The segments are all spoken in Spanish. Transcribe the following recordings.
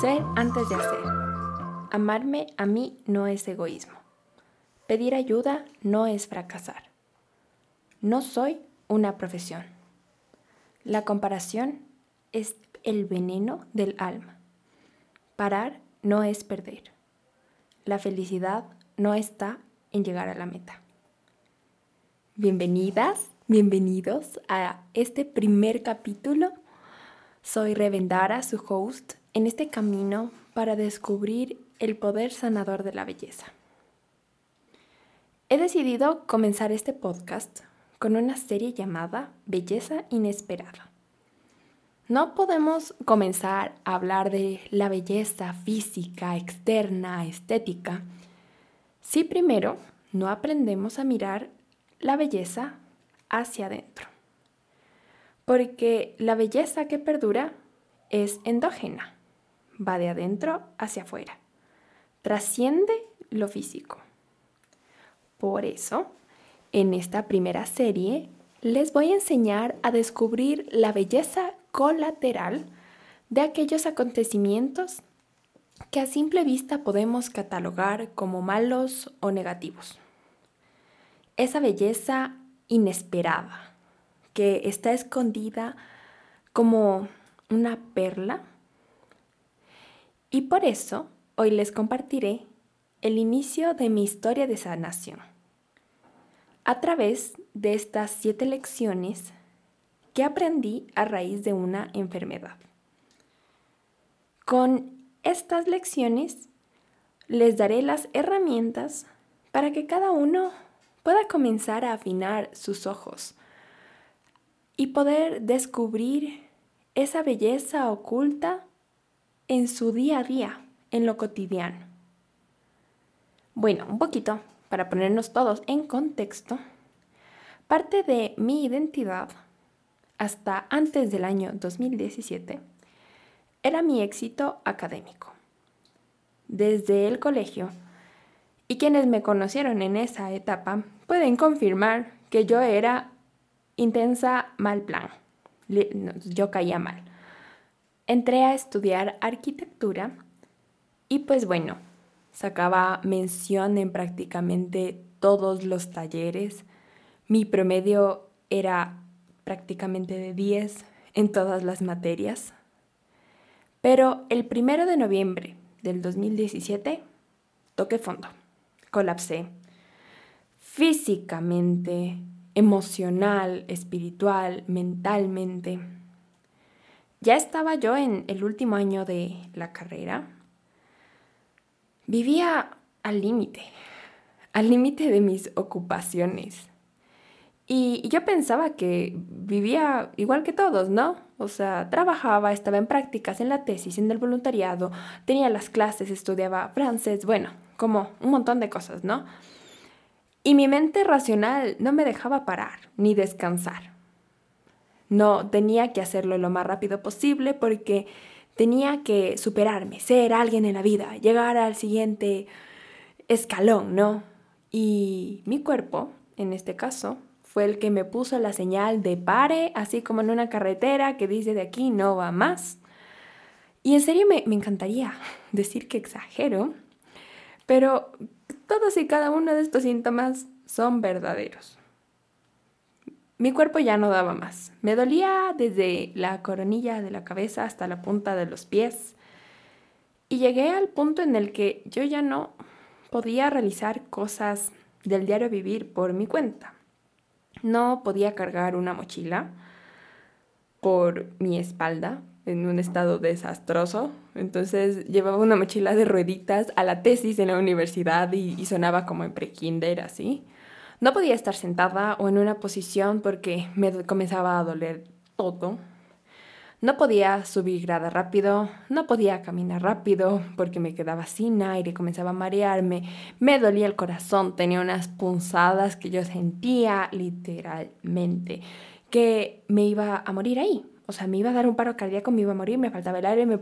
Ser antes de hacer. Amarme a mí no es egoísmo. Pedir ayuda no es fracasar. No soy una profesión. La comparación es el veneno del alma. Parar no es perder. La felicidad no está en llegar a la meta. Bienvenidas, bienvenidos a este primer capítulo. Soy Revendara, su host, en este camino para descubrir el poder sanador de la belleza. He decidido comenzar este podcast con una serie llamada Belleza Inesperada. No podemos comenzar a hablar de la belleza física, externa, estética, si primero no aprendemos a mirar la belleza hacia adentro. Porque la belleza que perdura es endógena va de adentro hacia afuera. Trasciende lo físico. Por eso, en esta primera serie, les voy a enseñar a descubrir la belleza colateral de aquellos acontecimientos que a simple vista podemos catalogar como malos o negativos. Esa belleza inesperada que está escondida como una perla y por eso hoy les compartiré el inicio de mi historia de sanación a través de estas siete lecciones que aprendí a raíz de una enfermedad. Con estas lecciones les daré las herramientas para que cada uno pueda comenzar a afinar sus ojos y poder descubrir esa belleza oculta en su día a día, en lo cotidiano. Bueno, un poquito para ponernos todos en contexto. Parte de mi identidad hasta antes del año 2017 era mi éxito académico. Desde el colegio, y quienes me conocieron en esa etapa pueden confirmar que yo era intensa mal plan. Yo caía mal entré a estudiar arquitectura y pues bueno, sacaba mención en prácticamente todos los talleres. Mi promedio era prácticamente de 10 en todas las materias. Pero el primero de noviembre del 2017 toqué fondo, colapsé físicamente, emocional, espiritual, mentalmente ya estaba yo en el último año de la carrera. Vivía al límite, al límite de mis ocupaciones. Y yo pensaba que vivía igual que todos, ¿no? O sea, trabajaba, estaba en prácticas, en la tesis, en el voluntariado, tenía las clases, estudiaba francés, bueno, como un montón de cosas, ¿no? Y mi mente racional no me dejaba parar ni descansar. No, tenía que hacerlo lo más rápido posible porque tenía que superarme, ser alguien en la vida, llegar al siguiente escalón, ¿no? Y mi cuerpo, en este caso, fue el que me puso la señal de pare, así como en una carretera que dice de aquí no va más. Y en serio me, me encantaría decir que exagero, pero todos y cada uno de estos síntomas son verdaderos. Mi cuerpo ya no daba más. Me dolía desde la coronilla de la cabeza hasta la punta de los pies. Y llegué al punto en el que yo ya no podía realizar cosas del diario vivir por mi cuenta. No podía cargar una mochila por mi espalda en un estado desastroso. Entonces llevaba una mochila de rueditas a la tesis en la universidad y, sonaba como en prekinder así. No podía estar sentada o en una posición porque me comenzaba a doler todo. No podía subir grada rápido, no podía caminar rápido porque me quedaba sin aire, comenzaba a marearme, me dolía el corazón, tenía unas punzadas que yo sentía literalmente que me iba a morir ahí. O sea, me iba a dar un paro cardíaco, me iba a morir, me faltaba el aire, me,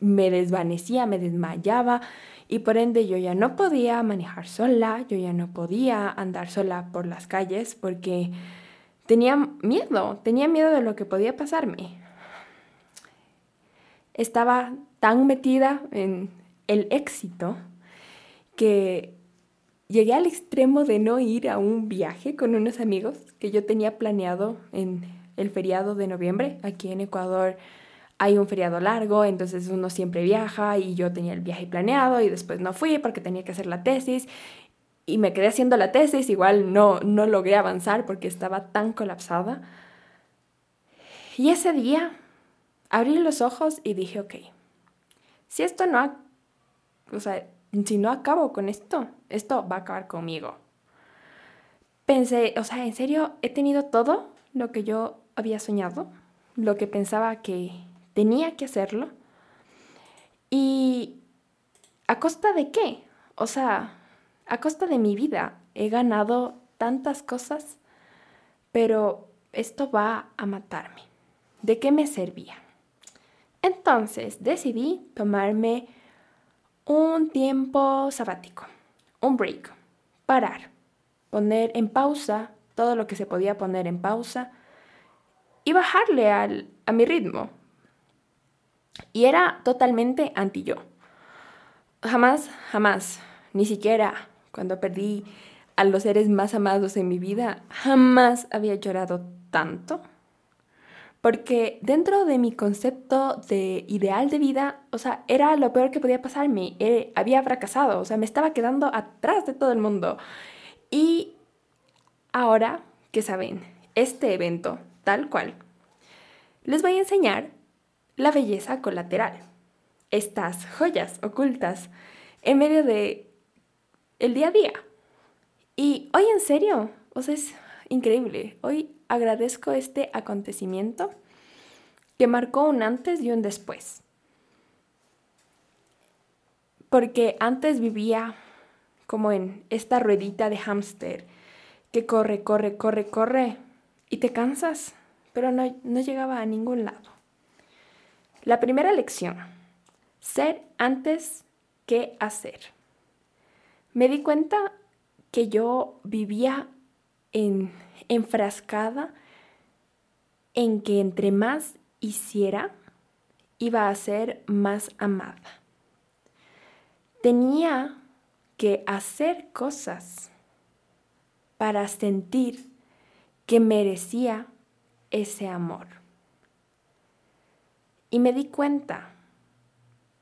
me desvanecía, me desmayaba y por ende yo ya no podía manejar sola, yo ya no podía andar sola por las calles porque tenía miedo, tenía miedo de lo que podía pasarme. Estaba tan metida en el éxito que llegué al extremo de no ir a un viaje con unos amigos que yo tenía planeado en el feriado de noviembre. Aquí en Ecuador hay un feriado largo, entonces uno siempre viaja y yo tenía el viaje planeado y después no fui porque tenía que hacer la tesis y me quedé haciendo la tesis, igual no, no logré avanzar porque estaba tan colapsada. Y ese día abrí los ojos y dije, ok, si esto no, o sea, si no acabo con esto, esto va a acabar conmigo. Pensé, o sea, en serio, he tenido todo lo que yo había soñado, lo que pensaba que tenía que hacerlo. ¿Y a costa de qué? O sea, a costa de mi vida he ganado tantas cosas, pero esto va a matarme. ¿De qué me servía? Entonces decidí tomarme un tiempo sabático, un break, parar, poner en pausa todo lo que se podía poner en pausa y bajarle al, a mi ritmo. Y era totalmente anti yo. Jamás, jamás, ni siquiera cuando perdí a los seres más amados en mi vida, jamás había llorado tanto. Porque dentro de mi concepto de ideal de vida, o sea, era lo peor que podía pasarme. Eh, había fracasado, o sea, me estaba quedando atrás de todo el mundo. Y ahora que saben, este evento, tal cual, les voy a enseñar la belleza colateral. Estas joyas ocultas en medio de el día a día. Y hoy en serio, o sea, es increíble. Hoy agradezco este acontecimiento que marcó un antes y un después. Porque antes vivía como en esta ruedita de hámster que corre, corre, corre, corre y te cansas, pero no, no llegaba a ningún lado. La primera lección, ser antes que hacer me di cuenta que yo vivía en, enfrascada en que entre más hiciera, iba a ser más amada. Tenía que hacer cosas para sentir que merecía ese amor. Y me di cuenta,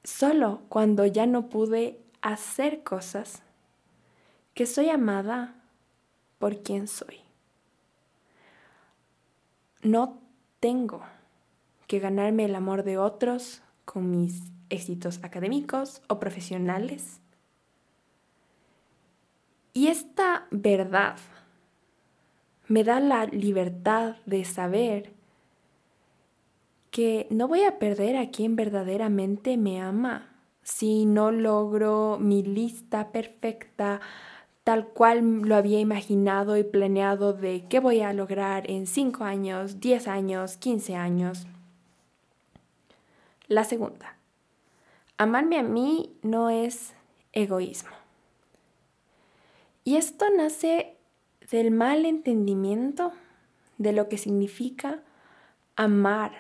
solo cuando ya no pude hacer cosas, que soy amada por quien soy. No tengo que ganarme el amor de otros con mis éxitos académicos o profesionales. Y esta verdad me da la libertad de saber que no voy a perder a quien verdaderamente me ama si no logro mi lista perfecta tal cual lo había imaginado y planeado de qué voy a lograr en 5 años, 10 años, 15 años. La segunda, amarme a mí no es egoísmo. Y esto nace del mal entendimiento de lo que significa amar.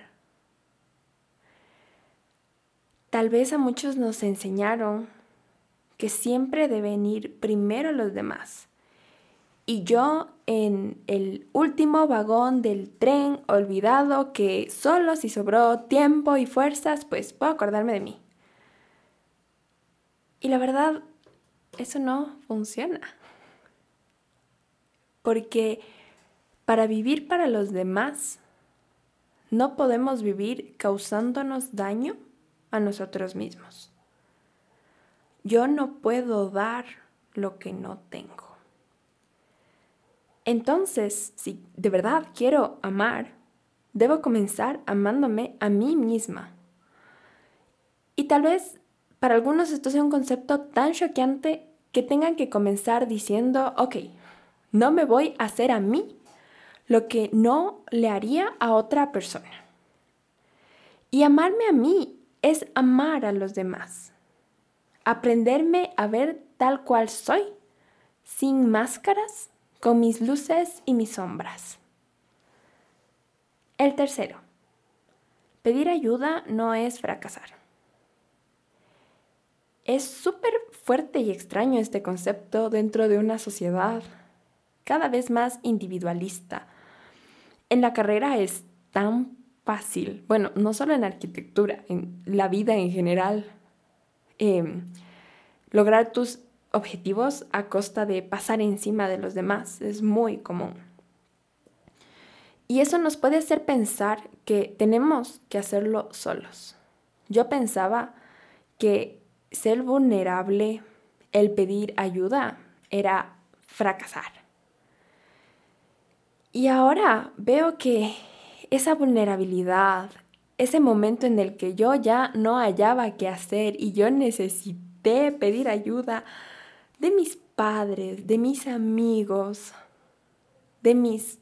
Tal vez a muchos nos enseñaron que siempre deben ir primero los demás. Y yo en el último vagón del tren olvidado que solo si sobró tiempo y fuerzas, pues puedo acordarme de mí. Y la verdad, eso no funciona. Porque para vivir para los demás, no podemos vivir causándonos daño a nosotros mismos. Yo no puedo dar lo que no tengo. Entonces, si de verdad quiero amar, debo comenzar amándome a mí misma. Y tal vez para algunos esto sea un concepto tan choqueante que tengan que comenzar diciendo, ok, no me voy a hacer a mí lo que no le haría a otra persona. Y amarme a mí es amar a los demás aprenderme a ver tal cual soy, sin máscaras, con mis luces y mis sombras. El tercero, pedir ayuda no es fracasar. Es súper fuerte y extraño este concepto dentro de una sociedad cada vez más individualista. En la carrera es tan fácil, bueno, no solo en arquitectura, en la vida en general, em, lograr tus objetivos a costa de pasar encima de los demás es muy común. Y eso nos puede hacer pensar que tenemos que hacerlo solos. Yo pensaba que ser vulnerable, el pedir ayuda, era fracasar. Y ahora veo que esa vulnerabilidad, ese momento en el que yo ya no hallaba qué hacer y yo necesité pedir ayuda de mis padres, de mis amigos, de mis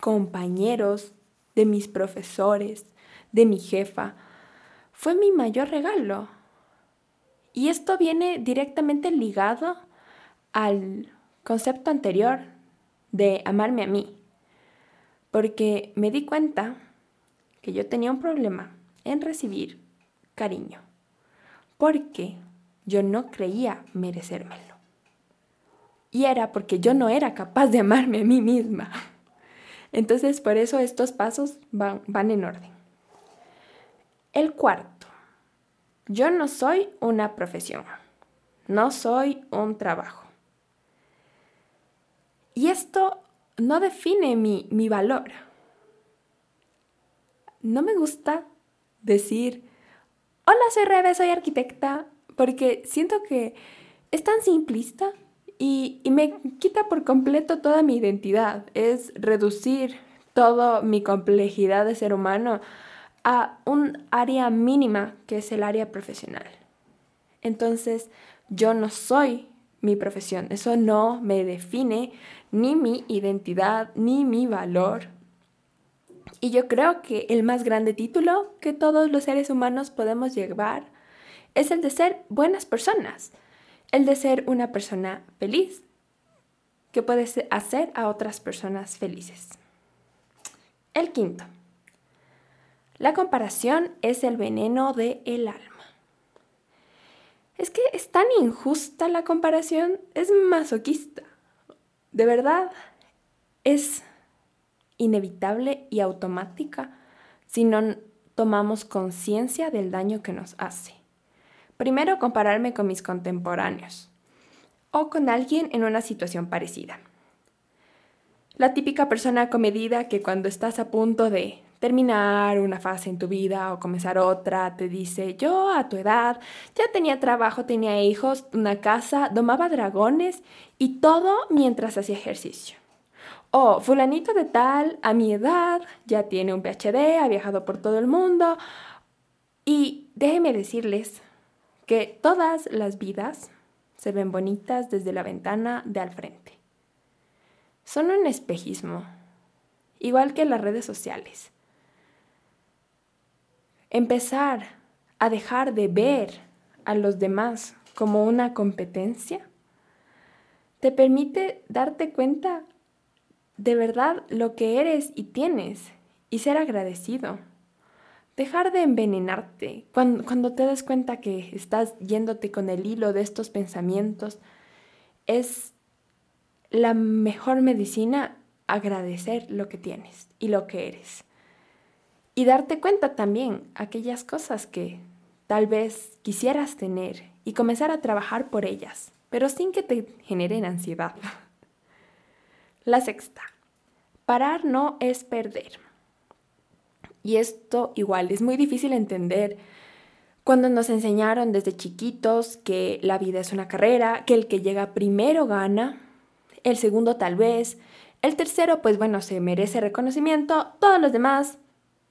compañeros, de mis profesores, de mi jefa, fue mi mayor regalo. Y esto viene directamente ligado al concepto anterior de amarme a mí, porque me di cuenta que yo tenía un problema en recibir cariño, porque yo no creía merecérmelo. Y era porque yo no era capaz de amarme a mí misma. Entonces, por eso estos pasos van, van en orden. El cuarto yo no soy una profesión, no soy un trabajo. Y esto no define mi, mi valor. No me gusta decir, hola, soy Rebe, soy arquitecta, porque siento que es tan simplista y, y, me quita por completo toda mi identidad. Es reducir toda mi complejidad de ser humano a un área mínima que es el área profesional. Entonces, yo no soy mi profesión, eso no me define ni mi identidad ni mi valor. Y yo creo que el más grande título que todos los seres humanos podemos llevar es el de ser buenas personas, el de ser una persona feliz, que puede hacer a otras personas felices. El quinto, la comparación es el veneno del el alma. Es que es tan injusta la comparación, es masoquista. De verdad, es inevitable y automática si no tomamos conciencia del daño que nos hace. Primero, compararme con mis contemporáneos o con alguien en una situación parecida. La típica persona comedida que cuando estás a punto de terminar una fase en tu vida o comenzar otra, te dice, yo a tu edad ya tenía trabajo, tenía hijos, una casa, domaba dragones y todo mientras hacía ejercicio. O fulanito de tal, a mi edad, ya tiene un PhD, ha viajado por todo el mundo. Y déjenme decirles que todas las vidas se ven bonitas desde la ventana de al frente. Son un espejismo, igual que las redes sociales empezar a dejar de ver a los demás como una competencia, te permite darte cuenta de verdad lo que eres y tienes y ser agradecido. Dejar de envenenarte cuando, cuando te das cuenta que estás yéndote con el hilo de estos pensamientos es la mejor medicina agradecer lo que tienes y lo que eres. Y darte cuenta también aquellas cosas que tal vez quisieras tener y comenzar a trabajar por ellas, pero sin que te generen ansiedad. La sexta, parar no es perder. Y esto igual es muy difícil entender cuando nos enseñaron desde chiquitos que la vida es una carrera, que el que llega primero gana, el segundo tal vez, el tercero pues bueno se merece reconocimiento, todos los demás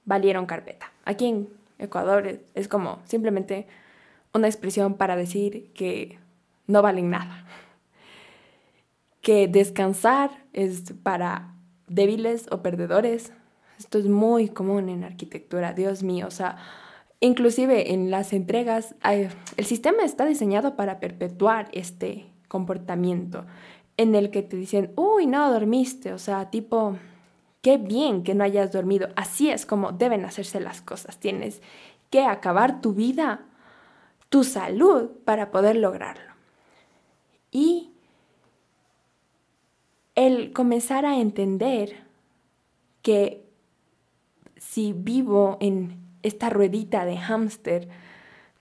valieron carpeta. Aquí en Ecuador es, como simplemente una expresión para decir que no valen nada. Que descansar es para débiles o perdedores. Esto es muy común en arquitectura, Dios mío. O sea, inclusive en las entregas, el sistema está diseñado para perpetuar este comportamiento en el que te dicen, uy, no, dormiste. O sea, tipo, qué bien que no hayas dormido. Así es como deben hacerse las cosas. Tienes que acabar tu vida, tu salud, para poder lograrlo. Y el comenzar a entender que si vivo en esta ruedita de hámster,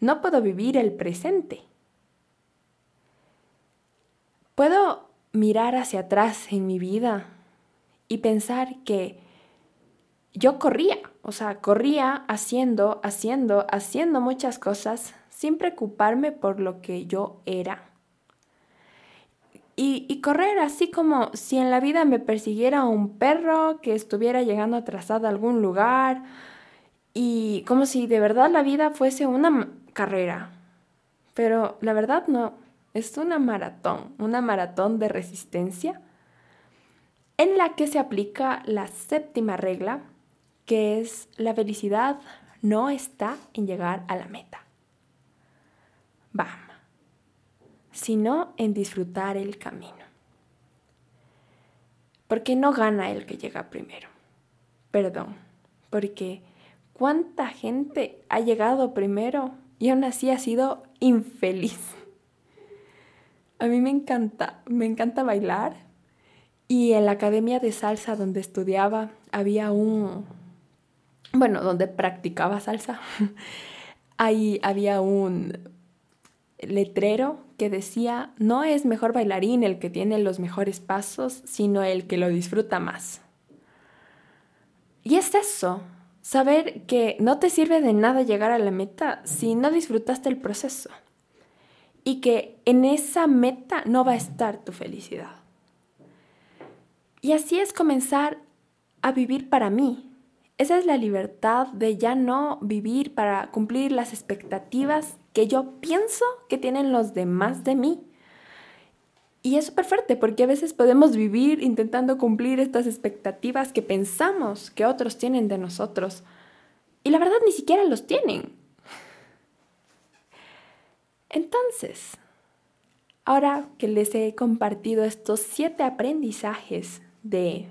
no puedo vivir el presente. Puedo mirar hacia atrás en mi vida y pensar que yo corría, o sea, corría haciendo, haciendo, haciendo muchas cosas sin preocuparme por lo que yo era. Y, correr así como si en la vida me persiguiera un perro que estuviera llegando atrasado a algún lugar y como si de verdad la vida fuese una carrera. Pero la verdad no, es una maratón, una maratón de resistencia en la que se aplica la séptima regla, que es la felicidad no está en llegar a la meta. Va sino en disfrutar el camino. Porque no gana el que llega primero. Perdón, porque cuánta gente ha llegado primero y aún así ha sido infeliz. A mí me encanta, me encanta bailar y en la academia de salsa donde estudiaba había un, bueno, donde practicaba salsa, ahí había un letrero que decía, no es mejor bailarín el que tiene los mejores pasos, sino el que lo disfruta más. Y es eso, saber que no te sirve de nada llegar a la meta si no disfrutaste el proceso. Y que en esa meta no va a estar tu felicidad. Y así es comenzar a vivir para mí. Esa es la libertad de ya no vivir para cumplir las expectativas que yo pienso que tienen los demás de mí. Y es súper fuerte porque a veces podemos vivir intentando cumplir estas expectativas que pensamos que otros tienen de nosotros. Y la verdad ni siquiera los tienen. Entonces, ahora que les he compartido estos siete aprendizajes de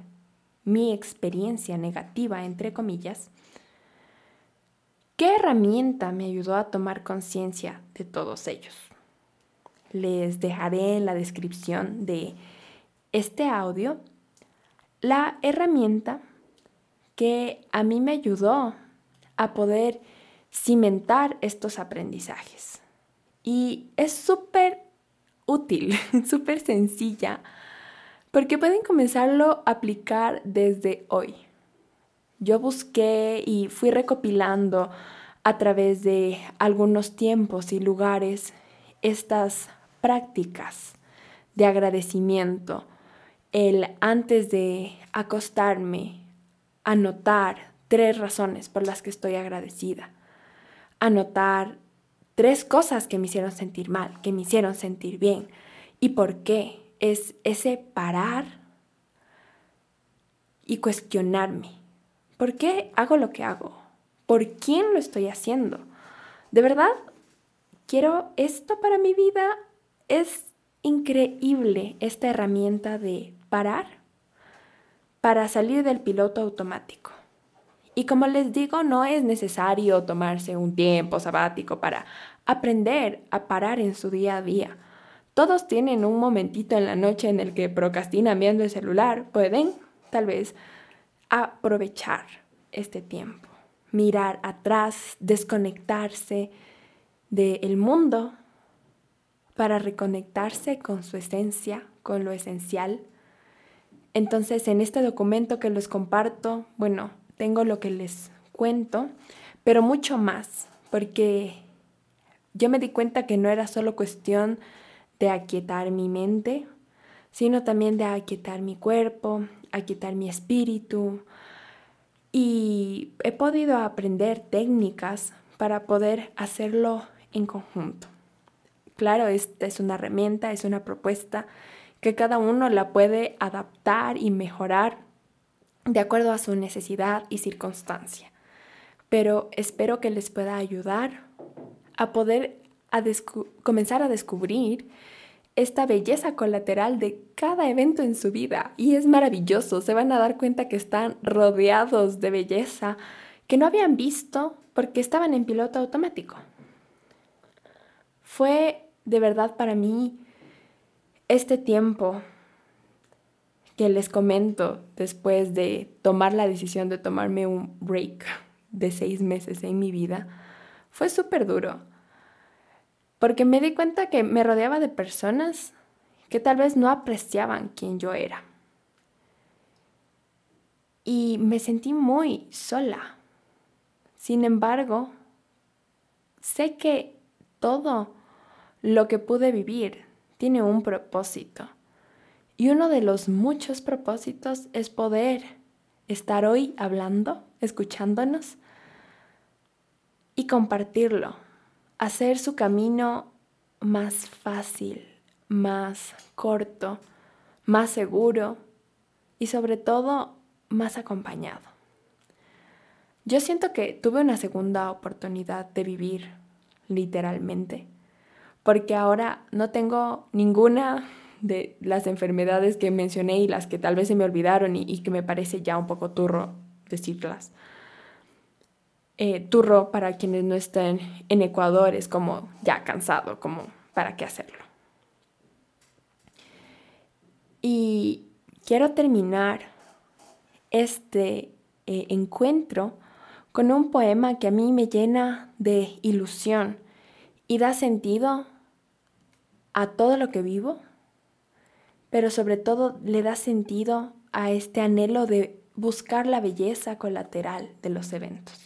mi experiencia negativa, entre comillas, ¿Qué herramienta me ayudó a tomar conciencia de todos ellos? Les dejaré en la descripción de este audio la herramienta que a mí me ayudó a poder cimentar estos aprendizajes. Y es súper útil, súper sencilla, porque pueden comenzarlo a aplicar desde hoy. Yo busqué y fui recopilando a través de algunos tiempos y lugares estas prácticas de agradecimiento, el antes de acostarme, anotar tres razones por las que estoy agradecida, anotar tres cosas que me hicieron sentir mal, que me hicieron sentir bien y por qué. Es ese parar y cuestionarme ¿Por qué hago lo que hago? ¿Por quién lo estoy haciendo? ¿De verdad quiero esto para mi vida? Es increíble esta herramienta de parar para salir del piloto automático. Y como les digo, no es necesario tomarse un tiempo sabático para aprender a parar en su día a día. Todos tienen un momentito en la noche en el que procrastinan viendo el celular. Pueden, tal vez, aprovechar este tiempo, mirar atrás, desconectarse del mundo para reconectarse con su esencia, con lo esencial. Entonces, en este documento que les comparto, bueno, tengo lo que les cuento, pero mucho más, porque yo me di cuenta que no era solo cuestión de aquietar mi mente, sino también de aquietar mi cuerpo, aquietar mi espíritu. Y he podido aprender técnicas para poder hacerlo en conjunto. Claro, esta es una herramienta, es una propuesta que cada uno la puede adaptar y mejorar de acuerdo a su necesidad y circunstancia. Pero espero que les pueda ayudar a poder comenzar a descubrir esta belleza colateral de cada evento en su vida. Y es maravilloso, se van a dar cuenta que están rodeados de belleza que no habían visto porque estaban en piloto automático. Fue de verdad para mí este tiempo que les comento después de tomar la decisión de tomarme un break de seis meses en mi vida, fue súper duro. Porque me di cuenta que me rodeaba de personas que tal vez no apreciaban quién yo era. Y me sentí muy sola. Sin embargo, sé que todo lo que pude vivir tiene un propósito. Y uno de los muchos propósitos es poder estar hoy hablando, escuchándonos y compartirlo, hacer su camino más fácil, más corto, más seguro y sobre todo más acompañado. Yo siento que tuve una segunda oportunidad de vivir, literalmente, porque ahora no tengo ninguna de las enfermedades que mencioné y las que tal vez se me olvidaron y, que me parece ya un poco turro decirlas. Eh, turro para quienes no estén en Ecuador es como ya cansado, como para qué hacerlo. Y quiero terminar este eh, encuentro con un poema que a mí me llena de ilusión y da sentido a todo lo que vivo pero sobre todo le da sentido a este anhelo de buscar la belleza colateral de los eventos.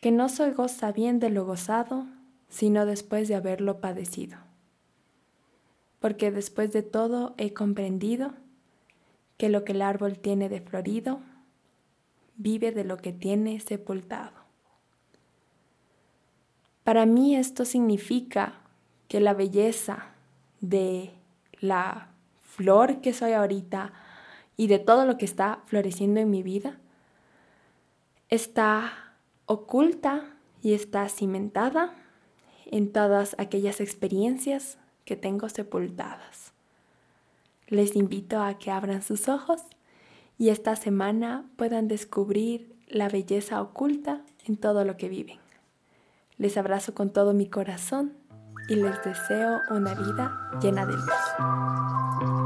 que no soy goza bien de lo gozado, sino después de haberlo padecido. Porque después de todo he comprendido que lo que el árbol tiene de florido, vive de lo que tiene sepultado. Para mí esto significa que la belleza de la flor que soy ahorita y de todo lo que está floreciendo en mi vida está oculta y está cimentada en todas aquellas experiencias que tengo sepultadas. Les invito a que abran sus ojos y esta semana puedan descubrir la belleza oculta en todo lo que viven. Les abrazo con todo mi corazón y les deseo una vida llena de luz.